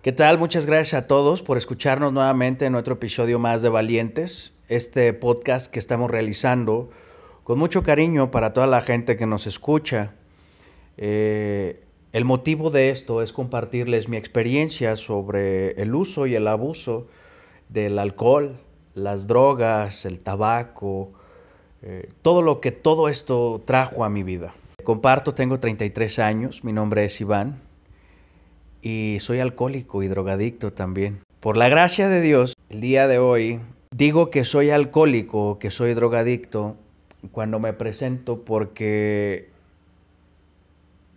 ¿Qué tal? Muchas gracias a todos por escucharnos nuevamente en otro episodio más de Valientes, este podcast que estamos realizando con mucho cariño para toda la gente que nos escucha. Eh, el motivo de esto es compartirles mi experiencia sobre el uso y el abuso del alcohol, las drogas, el tabaco, eh, todo lo que todo esto trajo a mi vida. Comparto, tengo 33 años, mi nombre es Iván y soy alcohólico y drogadicto también. Por la gracia de Dios, el día de hoy digo que soy alcohólico, que soy drogadicto cuando me presento porque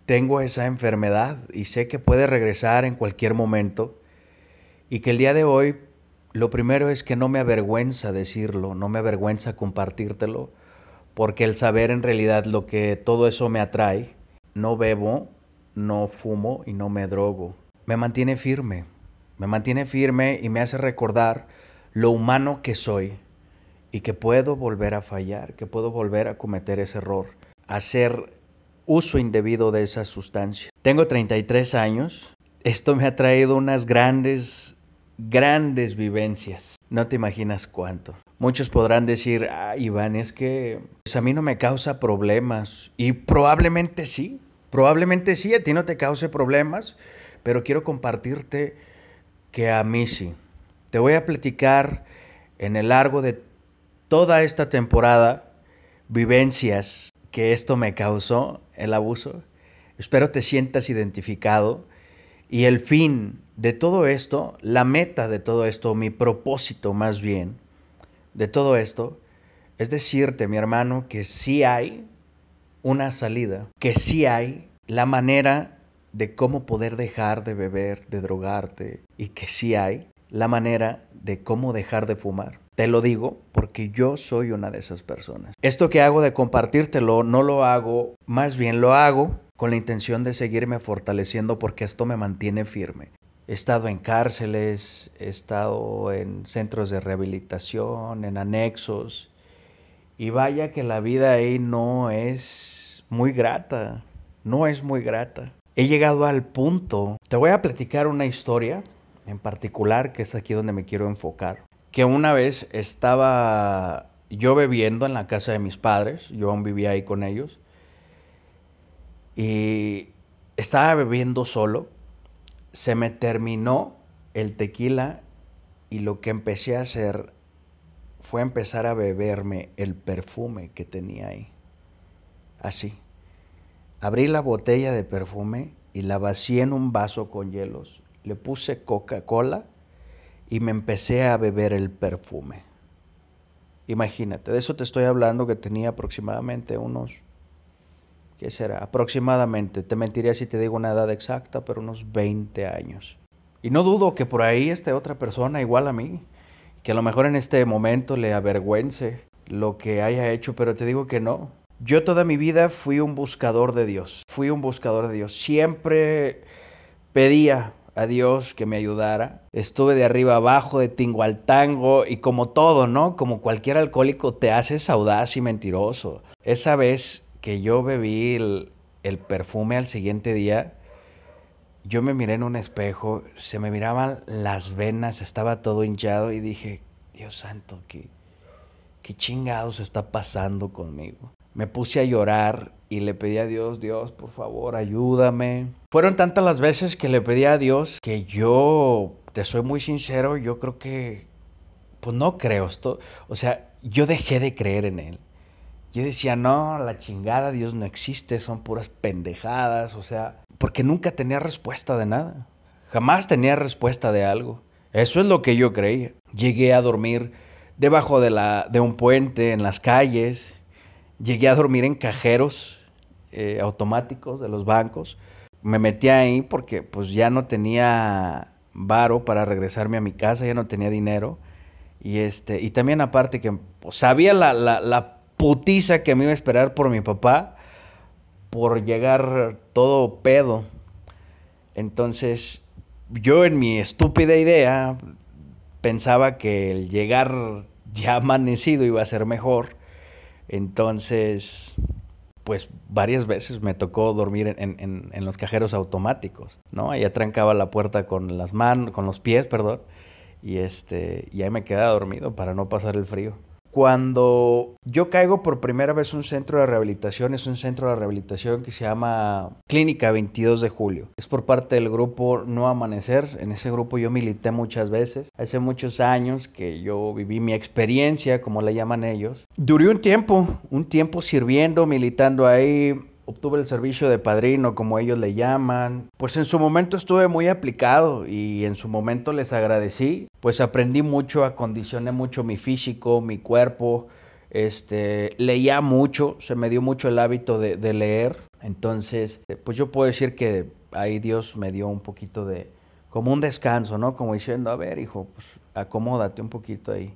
tengo esa enfermedad y sé que puede regresar en cualquier momento y que el día de hoy lo primero es que no me avergüenza decirlo, no me avergüenza compartírtelo, porque el saber en realidad lo que todo eso me atrae, no bebo, no fumo y no me drogo. Me mantiene firme, me mantiene firme y me hace recordar lo humano que soy y que puedo volver a fallar, que puedo volver a cometer ese error, hacer uso indebido de esa sustancia. Tengo 33 años, esto me ha traído unas grandes, grandes vivencias. No te imaginas cuánto. Muchos podrán decir, ah, Iván, es que pues, a mí no me causa problemas. Y probablemente sí, Probablemente sí, a ti no te cause problemas, pero quiero compartirte que a mí sí. Te voy a platicar en el largo de toda esta temporada vivencias que esto me causó, el abuso. Espero te sientas identificado y el fin de todo esto, la meta de todo esto, mi propósito más bien de todo esto, es decirte, mi hermano, que sí hay una salida, que sí hay la manera de cómo poder dejar de beber, de drogarte, y que sí hay la manera de cómo dejar de fumar. Te lo digo porque yo soy una de esas personas. Esto que hago de compartírtelo no lo hago, más bien lo hago con la intención de seguirme fortaleciendo porque esto me mantiene firme. He estado en cárceles, he estado en centros de rehabilitación, en anexos, y vaya que la vida ahí no es muy grata, no es muy grata. He llegado al punto, te voy a platicar una historia en particular, que es aquí donde me quiero enfocar, que una vez estaba yo bebiendo en la casa de mis padres, yo aún vivía ahí con ellos, y estaba bebiendo solo, se me terminó el tequila y lo que empecé a hacer fue empezar a beberme el perfume que tenía ahí. Así. Abrí la botella de perfume y la vacié en un vaso con hielos. Le puse Coca-Cola y me empecé a beber el perfume. Imagínate, de eso te estoy hablando que tenía aproximadamente unos, ¿qué será? Aproximadamente, te mentiría si te digo una edad exacta, pero unos 20 años. Y no dudo que por ahí esté otra persona igual a mí, que a lo mejor en este momento le avergüence lo que haya hecho, pero te digo que no. Yo toda mi vida fui un buscador de Dios, fui un buscador de Dios. Siempre pedía a Dios que me ayudara. Estuve de arriba abajo, de tingo al tango y como todo, ¿no? Como cualquier alcohólico te haces audaz y mentiroso. Esa vez que yo bebí el, perfume al siguiente día, yo me miré en un espejo, se me miraban las venas, estaba todo hinchado y dije, Dios santo, ¿qué, qué chingados está pasando conmigo? Me puse a llorar y le pedí a Dios, Dios, por favor, ayúdame. Fueron tantas las veces que le pedí a Dios que yo, te soy muy sincero, yo creo que, pues no creo esto. O sea, yo dejé de creer en Él. Yo decía, no, la chingada, Dios no existe, son puras pendejadas, o sea, porque nunca tenía respuesta de nada. Jamás tenía respuesta de algo. Eso es lo que yo creía. Llegué a dormir debajo de, la, de un puente, en las calles, Llegué a dormir en cajeros eh, automáticos de los bancos. Me metí ahí porque pues ya no tenía varo para regresarme a mi casa, ya no tenía dinero. Y, este, y también aparte que pues, sabía la, la, la putiza que me iba a esperar por mi papá por llegar todo pedo. Entonces, yo en mi estúpida idea pensaba que el llegar ya amanecido iba a ser mejor. Entonces, pues varias veces me tocó dormir en, los cajeros automáticos, ¿no? Ahí trancaba la puerta con las manos, con los pies, perdón, y este, y ahí me quedaba dormido para no pasar el frío. Cuando yo caigo por primera vez un centro de rehabilitación, es un centro de rehabilitación que se llama Clínica 22 de Julio. Es por parte del grupo No Amanecer. En ese grupo yo milité muchas veces. Hace muchos años que yo viví mi experiencia, como la llaman ellos. Duré un tiempo, un tiempo sirviendo, militando ahí obtuve el servicio de padrino, como ellos le llaman. Pues en su momento estuve muy aplicado y en su momento les agradecí. Pues aprendí mucho, acondicioné mucho mi físico, mi cuerpo. Este, leía mucho, se me dio mucho el hábito de, leer. Entonces, pues yo puedo decir que ahí Dios me dio un poquito de, como un descanso, ¿no? Como diciendo, a ver, hijo, pues acomódate un poquito ahí,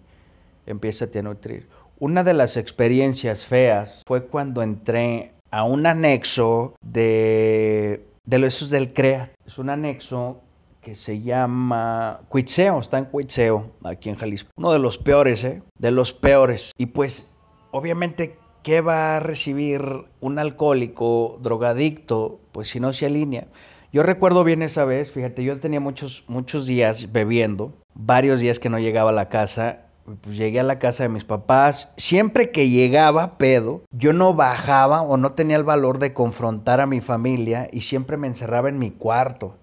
empieza a nutrir. Una de las experiencias feas fue cuando entré a un anexo de, de los del CREA. Es un anexo que se llama Cuitseo, está en Cuitseo, aquí en Jalisco. Uno de los peores, ¿eh? De los peores. Y pues, obviamente, ¿qué va a recibir un alcohólico, drogadicto? Pues si no se alinea. Yo recuerdo bien esa vez, fíjate, yo tenía muchos, muchos días bebiendo, varios días que no llegaba a la casa pues llegué a la casa de mis papás. Siempre que llegaba pedo, yo no bajaba o no tenía el valor de confrontar a mi familia y siempre me encerraba en mi cuarto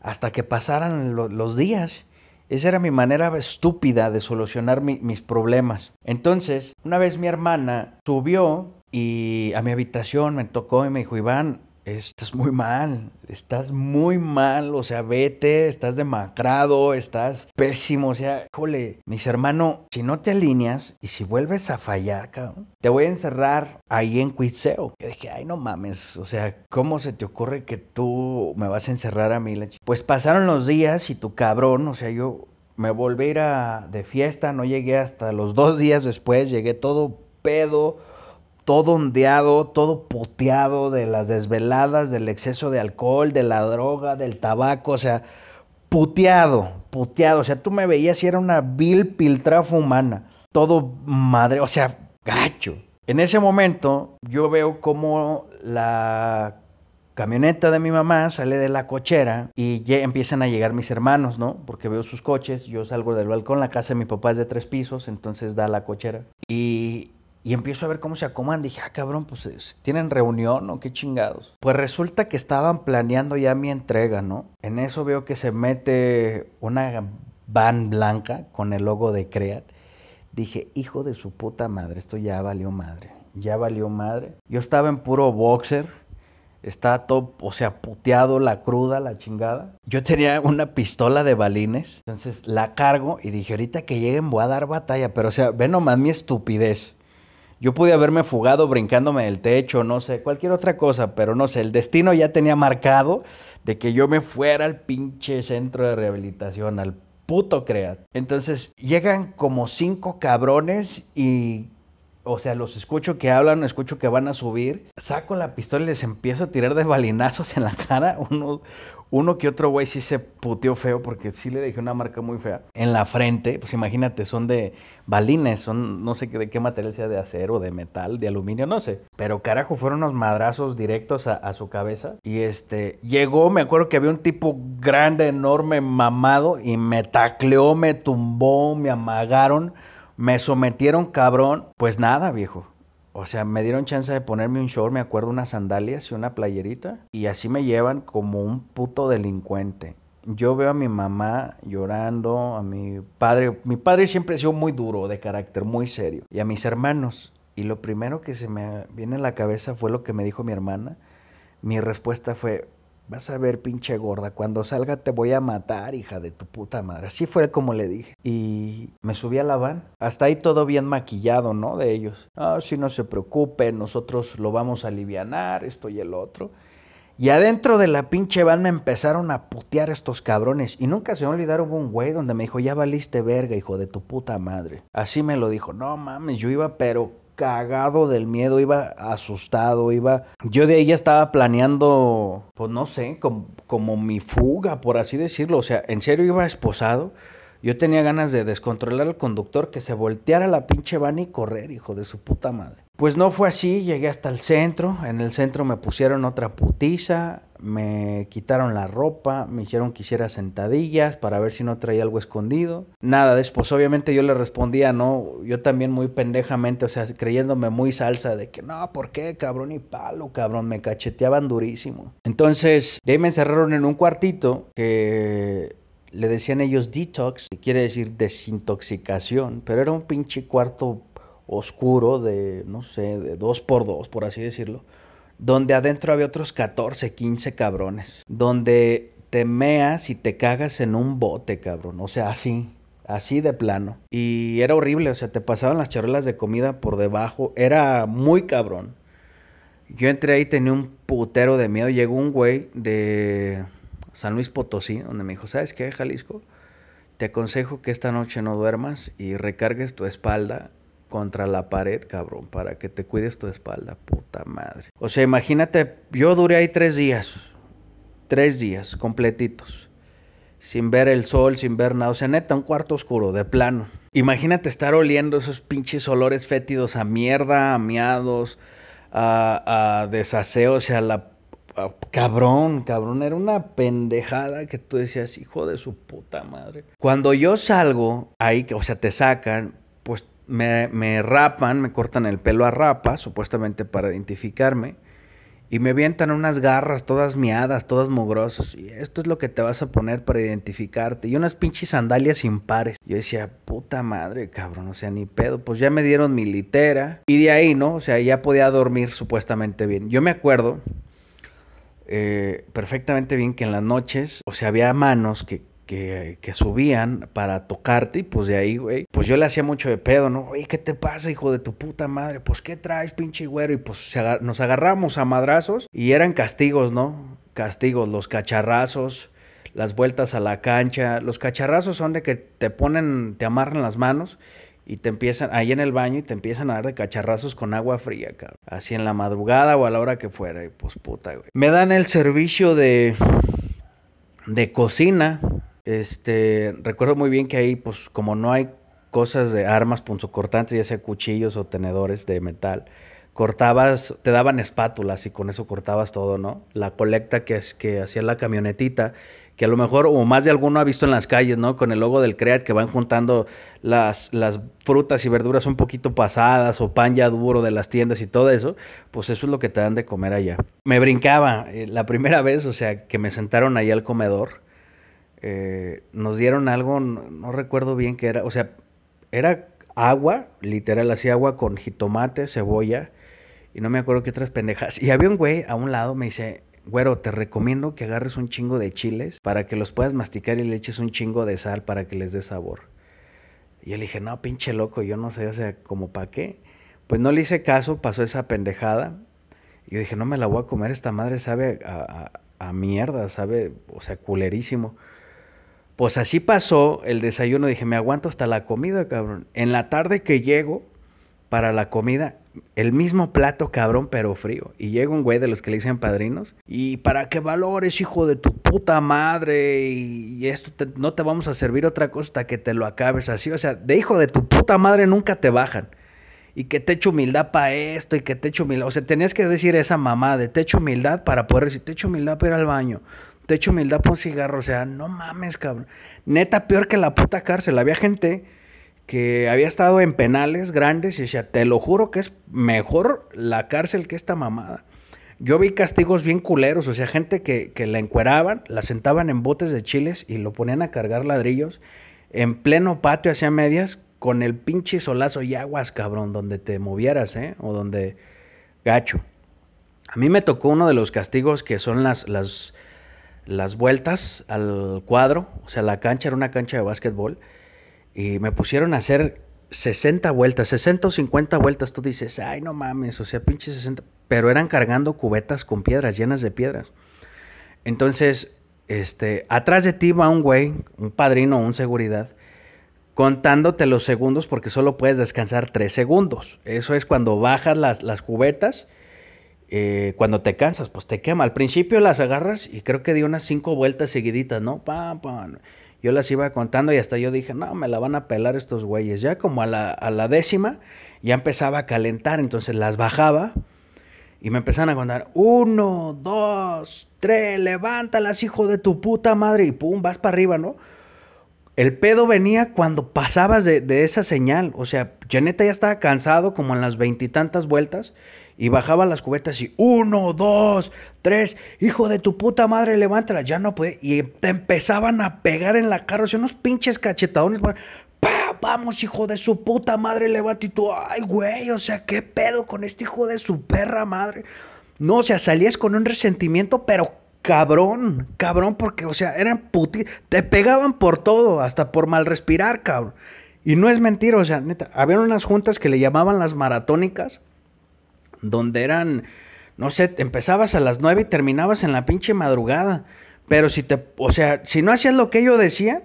hasta que pasaran los días. Esa era mi manera estúpida de solucionar mis problemas. Entonces, una vez mi hermana subió y a mi habitación me tocó y me dijo, Iván, estás muy mal, estás muy mal, o sea, vete, estás demacrado, estás pésimo, o sea, jole, mis hermano, si no te alineas y si vuelves a fallar, cabrón, te voy a encerrar ahí en Cuitseo. Yo dije, ay, no mames, o sea, ¿cómo se te ocurre que tú me vas a encerrar a mí? Pues pasaron los días y tu cabrón, o sea, yo me volví a ir a, de fiesta, no llegué hasta los dos días después, llegué todo pedo, todo ondeado, todo puteado de las desveladas, del exceso de alcohol, de la droga, del tabaco, o sea, puteado, puteado. O sea, tú me veías y era una vil piltrafa humana. Todo madre, o sea, gacho. En ese momento yo veo como la camioneta de mi mamá sale de la cochera y ya empiezan a llegar mis hermanos, ¿no? Porque veo sus coches, yo salgo del balcón, la casa de mi papá es de tres pisos, entonces da la cochera. Y y empiezo a ver cómo se acomodan. Dije, ah, cabrón, pues tienen reunión o qué chingados. Pues resulta que estaban planeando ya mi entrega, ¿no? En eso veo que se mete una van blanca con el logo de Creat. Dije, hijo de su puta madre, esto ya valió madre. Ya valió madre. Yo estaba en puro boxer. Estaba todo, o sea, puteado, la cruda, la chingada. Yo tenía una pistola de balines. Entonces la cargo y dije, ahorita que lleguen voy a dar batalla. Pero, o sea, ve nomás mi estupidez. Yo pude haberme fugado brincándome del techo, no sé, cualquier otra cosa, pero no sé, el destino ya tenía marcado de que yo me fuera al pinche centro de rehabilitación, al puto CREAT. Entonces llegan como cinco cabrones y, o sea, los escucho que hablan, escucho que van a subir, saco la pistola y les empiezo a tirar de balinazos en la cara. Uno, uno que otro güey sí se puteó feo porque sí le dejé una marca muy fea. En la frente, pues imagínate, son de balines, son no sé de qué material sea, de acero, de metal, de aluminio, no sé. Pero carajo, fueron unos madrazos directos a, su cabeza. Y este, llegó, me acuerdo que había un tipo grande, enorme, mamado, y me tacleó, me tumbó, me amagaron, me sometieron cabrón. Pues nada, viejo o sea, me dieron chance de ponerme un short, me acuerdo, unas sandalias y una playerita. Y así me llevan como un puto delincuente. Yo veo a mi mamá llorando, a mi padre. Mi padre siempre ha sido muy duro de carácter, muy serio. Y a mis hermanos. Y lo primero que se me viene a la cabeza fue lo que me dijo mi hermana. Mi respuesta fue, Vas a ver, pinche gorda, cuando salga te voy a matar, hija de tu puta madre. Así fue como le dije. Y me subí a la van. Hasta ahí todo bien maquillado, ¿no? De ellos. Ah, si no se preocupe, nosotros lo vamos a alivianar, esto y el otro. Y adentro de la pinche van me empezaron a putear estos cabrones. Y nunca se me olvidaron un güey donde me dijo, ya valiste verga, hijo de tu puta madre. Así me lo dijo. No mames, yo iba pero cagado del miedo, iba asustado, iba... Yo de ahí ya estaba planeando, pues no sé, como, como mi fuga, por así decirlo. O sea, en serio iba esposado. Yo tenía ganas de descontrolar al conductor, que se volteara la pinche van y correr, hijo de su puta madre. Pues no fue así, llegué hasta el centro, en el centro me pusieron otra putiza, me quitaron la ropa, me hicieron que hiciera sentadillas para ver si no traía algo escondido. Nada, después obviamente yo le respondía, no, yo también muy pendejamente, o sea, creyéndome muy salsa de que no, ¿por qué, cabrón? Y palo, cabrón, me cacheteaban durísimo. Entonces, de ahí me encerraron en un cuartito que le decían ellos detox, que quiere decir desintoxicación, pero era un pinche cuarto oscuro de, no sé, de dos por dos, por así decirlo, donde adentro había otros 14, 15 cabrones, donde te meas y te cagas en un bote, cabrón, o sea, así, así de plano. Y era horrible, o sea, te pasaban las charolas de comida por debajo, era muy cabrón. Yo entré ahí, tenía un putero de miedo, llegó un güey de San Luis Potosí, donde me dijo, ¿sabes qué, Jalisco? Te aconsejo que esta noche no duermas y recargues tu espalda contra la pared, cabrón, para que te cuides tu espalda, puta madre. O sea, imagínate, yo duré ahí tres días, tres días completitos, sin ver el sol, sin ver nada, o sea, neta, un cuarto oscuro, de plano. Imagínate estar oliendo esos pinches olores fétidos a mierda, a miados, a, a desaseo, o sea, la cabrón, cabrón, era una pendejada que tú decías, hijo de su puta madre. Cuando yo salgo ahí, o sea, te sacan, pues me, rapan, me cortan el pelo a rapa, supuestamente para identificarme, y me avientan unas garras todas miadas, todas mugrosas, y esto es lo que te vas a poner para identificarte, y unas pinches sandalias impares. Yo decía, puta madre, cabrón, o sea, ni pedo, pues ya me dieron mi litera, y de ahí, ¿no? O sea, ya podía dormir supuestamente bien. Yo me acuerdo eh, perfectamente bien que en las noches, o sea, había manos que, que, subían para tocarte y pues de ahí, güey, pues yo le hacía mucho de pedo, ¿no? Oye, ¿qué te pasa, hijo de tu puta madre? Pues, ¿qué traes, pinche güero? Y pues nos agarramos a madrazos y eran castigos, ¿no? Castigos, los cacharrazos, las vueltas a la cancha. Los cacharrazos son de que te ponen, te amarran las manos y te empiezan, ahí en el baño y te empiezan a dar de cacharrazos con agua fría, cabrón. Así en la madrugada o a la hora que fuera, y pues puta, güey. Me dan el servicio de, de cocina este, recuerdo muy bien que ahí, pues, como no hay cosas de armas punzocortantes, ya sea cuchillos o tenedores de metal, cortabas, te daban espátulas y con eso cortabas todo, ¿no? La colecta que, es, que hacía la camionetita, que a lo mejor, o más de alguno ha visto en las calles, ¿no? Con el logo del CREAT que van juntando las, las frutas y verduras un poquito pasadas o pan ya duro de las tiendas y todo eso, pues eso es lo que te dan de comer allá. Me brincaba eh, la primera vez, o sea, que me sentaron ahí al comedor eh, nos dieron algo, no, recuerdo bien qué era, o sea, era agua, literal, así agua con jitomate, cebolla, y no me acuerdo qué otras pendejas. Y había un güey a un lado, me dice, güero, te recomiendo que agarres un chingo de chiles para que los puedas masticar y le eches un chingo de sal para que les dé sabor. Y yo le dije, no, pinche loco, yo no sé, o sea, como para qué. Pues no le hice caso, pasó esa pendejada. Y yo dije, no me la voy a comer, esta madre sabe a, a, a mierda, sabe, o sea, culerísimo. Pues así pasó el desayuno. Dije, me aguanto hasta la comida, cabrón. En la tarde que llego para la comida, el mismo plato, cabrón, pero frío. Y llega un güey de los que le dicen padrinos. Y para que valores, hijo de tu puta madre. Y, esto no te vamos a servir otra cosa hasta que te lo acabes así. O sea, de hijo de tu puta madre nunca te bajan. Y que te echo humildad para esto y que te echo humildad. O sea, tenías que decir esa mamá de te echo humildad para poder decir, te echo humildad para ir al baño te echo humildad por un cigarro. O sea, no mames, cabrón. Neta, peor que la puta cárcel. Había gente que había estado en penales grandes y decía, te lo juro que es mejor la cárcel que esta mamada. Yo vi castigos bien culeros, o sea, gente que, que la encueraban, la sentaban en botes de chiles y lo ponían a cargar ladrillos en pleno patio hacia medias con el pinche solazo y aguas, cabrón, donde te movieras, ¿eh? O donde gacho. A mí me tocó uno de los castigos que son las, las las vueltas al cuadro, o sea, la cancha era una cancha de básquetbol, y me pusieron a hacer 60 vueltas, 60 o 50 vueltas, tú dices, ay, no mames, o sea, pinche 60, pero eran cargando cubetas con piedras, llenas de piedras. Entonces, este, atrás de ti va un güey, un padrino, un seguridad, contándote los segundos porque solo puedes descansar 3 segundos. Eso es cuando bajas las, las cubetas eh, cuando te cansas, pues te quema. Al principio las agarras y creo que di unas cinco vueltas seguiditas, ¿no? Pam, pam. Yo las iba contando y hasta yo dije, no, me la van a pelar estos güeyes. Ya como a la, a la décima ya empezaba a calentar, entonces las bajaba y me empezaron a contar, uno, dos, tres, levántalas, hijo de tu puta madre, y pum, vas para arriba, ¿no? El pedo venía cuando pasabas de, de esa señal. O sea, Janeta ya estaba cansado, como en las veintitantas vueltas, y bajaba las cubetas y uno, dos, tres, hijo de tu puta madre, levántala, ya no puede. Y te empezaban a pegar en la cara, o sea, unos pinches cachetadones. Vamos, hijo de su puta madre, levanta. Y tú, ay, güey, o sea, ¿qué pedo con este hijo de su perra madre? No, o sea, salías con un resentimiento, pero cabrón, cabrón, porque, o sea, eran. Te pegaban por todo, hasta por mal respirar, cabrón. Y no es mentira, o sea, neta, había unas juntas que le llamaban las maratónicas donde eran, no sé, empezabas a las nueve y terminabas en la pinche madrugada. Pero si te, o sea, si no hacías lo que ellos decían,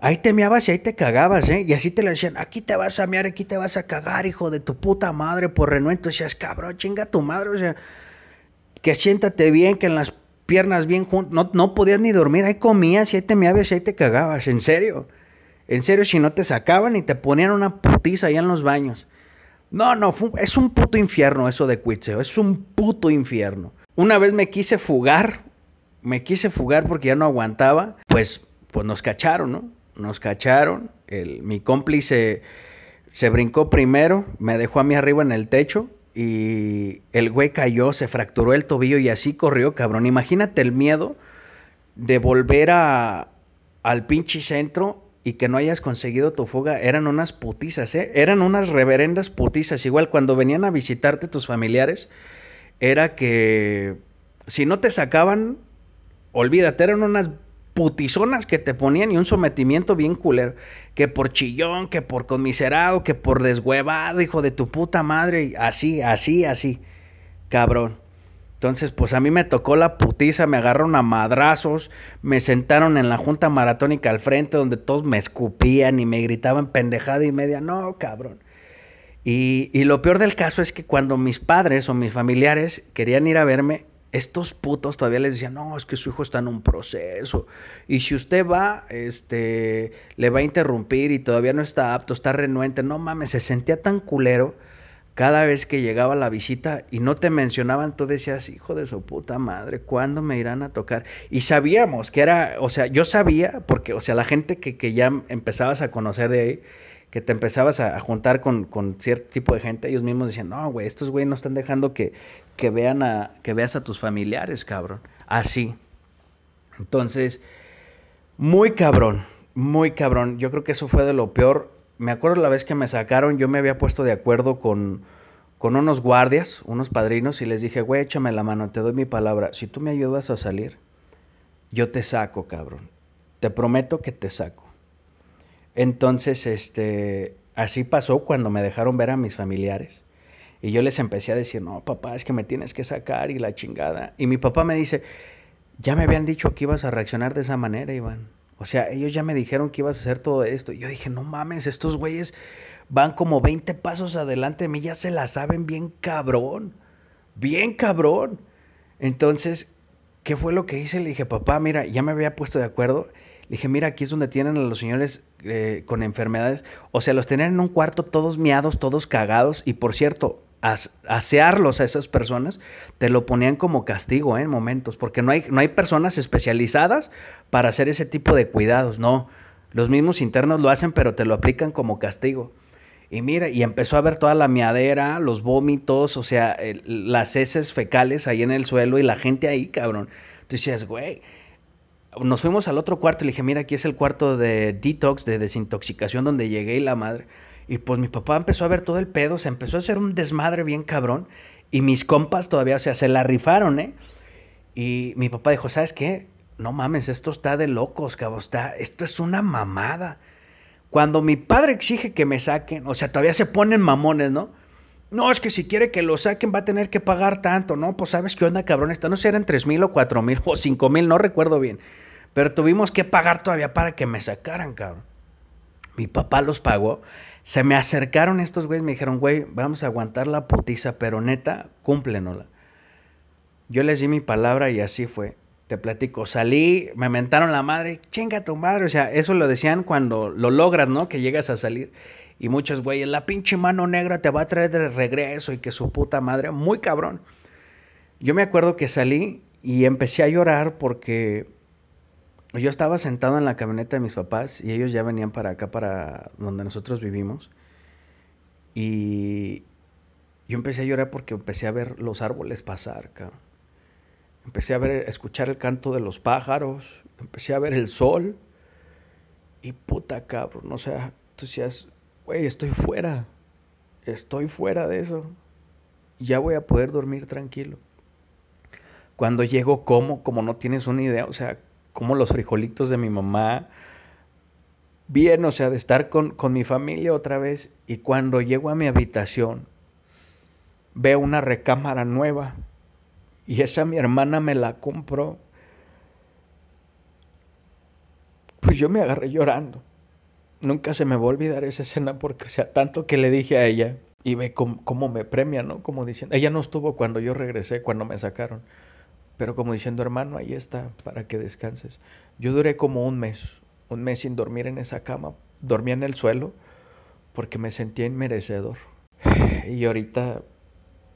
ahí te meabas y ahí te cagabas, ¿eh? Y así te lo decían, aquí te vas a mear, aquí te vas a cagar, hijo de tu puta madre, por renuento. Decías, cabrón, chinga tu madre, o sea, que siéntate bien, que en las piernas bien juntas, no, no podías ni dormir, ahí comías y ahí te meabas y ahí te cagabas, en serio. En serio, si no te sacaban y te ponían una putiza allá en los baños. No, no, es un puto infierno eso de Cuitzeo, es un puto infierno. Una vez me quise fugar, me quise fugar porque ya no aguantaba, pues, pues nos cacharon, ¿no? Nos cacharon, el, mi cómplice se brincó primero, me dejó a mí arriba en el techo y el güey cayó, se fracturó el tobillo y así corrió, cabrón. Imagínate el miedo de volver a, al pinche centro y que no hayas conseguido tu fuga eran unas putizas, ¿eh? Eran unas reverendas putizas. Igual cuando venían a visitarte tus familiares, era que si no te sacaban, olvídate, eran unas putizonas que te ponían y un sometimiento bien culero. Que por chillón, que por conmiserado, que por deshuevado, hijo de tu puta madre. Así, así, así. Cabrón. Entonces, pues a mí me tocó la putiza, me agarraron a madrazos, me sentaron en la junta maratónica al frente donde todos me escupían y me gritaban pendejada y media. No, cabrón. Y, y, lo peor del caso es que cuando mis padres o mis familiares querían ir a verme, estos putos todavía les decían, no, es que su hijo está en un proceso. Y si usted va, este, le va a interrumpir y todavía no está apto, está renuente. No mames, se sentía tan culero cada vez que llegaba la visita y no te mencionaban, tú decías, hijo de su puta madre, ¿cuándo me irán a tocar? Y sabíamos que era, o sea, yo sabía, porque, o sea, la gente que, que ya empezabas a conocer de ahí, que te empezabas a, juntar con, con, cierto tipo de gente, ellos mismos decían, no, güey, estos güey no están dejando que, que, vean a, que veas a tus familiares, cabrón. Así. Entonces, muy cabrón, muy cabrón. Yo creo que eso fue de lo peor me acuerdo la vez que me sacaron, yo me había puesto de acuerdo con, con unos guardias, unos padrinos, y les dije, güey, échame la mano, te doy mi palabra. Si tú me ayudas a salir, yo te saco, cabrón. Te prometo que te saco. Entonces, este, así pasó cuando me dejaron ver a mis familiares. Y yo les empecé a decir, no, papá, es que me tienes que sacar y la chingada. Y mi papá me dice, ya me habían dicho que ibas a reaccionar de esa manera, Iván. O sea, ellos ya me dijeron que ibas a hacer todo esto. Yo dije, no mames, estos güeyes van como 20 pasos adelante de mí, ya se la saben bien cabrón. Bien cabrón. Entonces, ¿qué fue lo que hice? Le dije, papá, mira, ya me había puesto de acuerdo. Le dije, mira, aquí es donde tienen a los señores eh, con enfermedades. O sea, los tenían en un cuarto todos miados, todos cagados. Y por cierto, asearlos a esas personas, te lo ponían como castigo ¿eh? en momentos, porque no hay, no hay personas especializadas para hacer ese tipo de cuidados, no. Los mismos internos lo hacen, pero te lo aplican como castigo. Y mira, y empezó a ver toda la miadera, los vómitos, o sea, las heces fecales ahí en el suelo y la gente ahí, cabrón. Tú decías, güey, nos fuimos al otro cuarto y le dije, mira, aquí es el cuarto de detox, de desintoxicación, donde llegué y la madre. Y pues mi papá empezó a ver todo el pedo, se empezó a hacer un desmadre bien cabrón. Y mis compas todavía, o sea, se la rifaron, ¿eh? Y mi papá dijo, ¿sabes qué? No mames, esto está de locos, cabrón. Está, esto es una mamada. Cuando mi padre exige que me saquen, o sea, todavía se ponen mamones, ¿no? No, es que si quiere que lo saquen va a tener que pagar tanto, ¿no? Pues sabes qué onda, cabrón. Esto no sé, eran tres mil o cuatro mil o cinco mil, no recuerdo bien. Pero tuvimos que pagar todavía para que me sacaran, cabrón. Mi papá los pagó se me acercaron estos güeyes, me dijeron, güey, vamos a aguantar la putiza, pero neta, cúmplenosla. Yo les di mi palabra y así fue. te platico, salí, me mentaron la madre, chinga tu madre, o sea, eso lo decían cuando lo logras, ¿no? Que llegas a salir. Y muchos güeyes, la pinche mano negra te va a traer de regreso y que su puta madre, muy cabrón. Yo me acuerdo que salí y empecé a llorar porque yo estaba sentado en la camioneta de mis papás y ellos ya venían para acá, para donde nosotros vivimos. Y yo empecé a llorar porque empecé a ver los árboles pasar, cabrón empecé a ver, escuchar el canto de los pájaros, empecé a ver el sol. Y puta cabrón, o sea, tú decías, güey, estoy fuera, estoy fuera de eso. Ya voy a poder dormir tranquilo. Cuando llego, como, como no tienes una idea, o sea, como los frijolitos de mi mamá, bien, o sea, de estar con, con mi familia otra vez. Y cuando llego a mi habitación, veo una recámara nueva y esa mi hermana me la compró. Pues yo me agarré llorando. Nunca se me va a olvidar esa escena porque, o sea, tanto que le dije a ella y ve cómo, me premia, ¿no? Como diciendo, ella no estuvo cuando yo regresé, cuando me sacaron, pero como diciendo, hermano, ahí está, para que descanses. Yo duré como un mes, un mes sin dormir en esa cama, dormía en el suelo porque me sentía inmerecedor. Y ahorita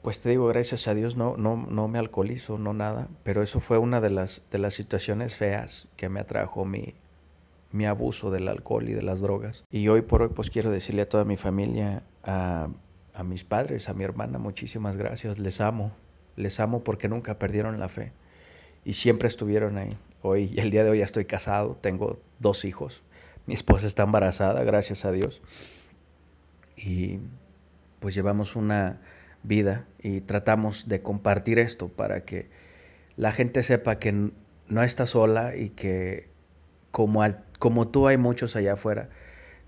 pues te digo, gracias a Dios no, no, no me alcoholizo, no nada, pero eso fue una de las, de las situaciones feas que me atrajo mi, mi abuso del alcohol y de las drogas. Y hoy por hoy pues quiero decirle a toda mi familia, a, a mis padres, a mi hermana, muchísimas gracias, les amo, les amo porque nunca perdieron la fe y siempre estuvieron ahí. Hoy, el día de hoy ya estoy casado, tengo dos hijos, mi esposa está embarazada, gracias a Dios. Y pues llevamos una vida y tratamos de compartir esto para que la gente sepa que no está sola y que como, como tú hay muchos allá afuera,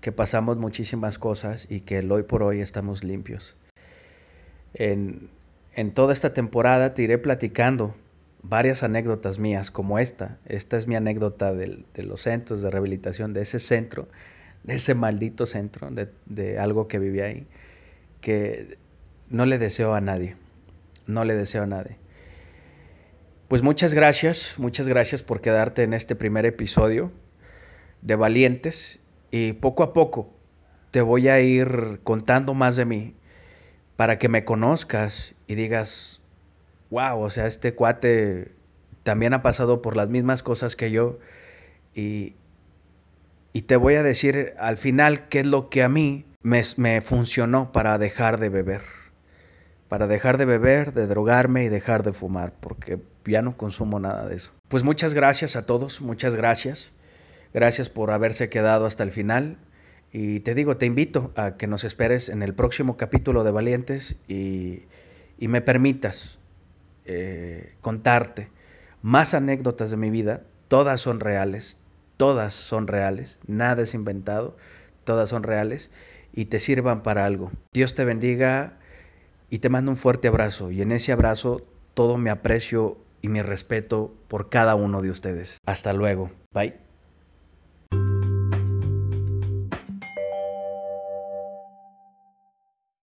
que pasamos muchísimas cosas y que el hoy por hoy estamos limpios. En, en toda esta temporada te iré platicando varias anécdotas mías como esta. Esta es mi anécdota de, de los centros de rehabilitación, de ese centro, de ese maldito centro, de, de algo que vivía ahí, que no le deseo a nadie, no le deseo a nadie. Pues muchas gracias, muchas gracias por quedarte en este primer episodio de Valientes y poco a poco te voy a ir contando más de mí para que me conozcas y digas, wow, o sea, este cuate también ha pasado por las mismas cosas que yo y, y te voy a decir al final qué es lo que a mí me, me funcionó para dejar de beber para dejar de beber, de drogarme y dejar de fumar, porque ya no consumo nada de eso. Pues muchas gracias a todos, muchas gracias. Gracias por haberse quedado hasta el final. Y te digo, te invito a que nos esperes en el próximo capítulo de Valientes y, me permitas eh, contarte más anécdotas de mi vida. Todas son reales, todas son reales, nada es inventado, todas son reales y te sirvan para algo. Dios te bendiga y te mando un fuerte abrazo y en ese abrazo todo mi aprecio y mi respeto por cada uno de ustedes. Hasta luego. Bye.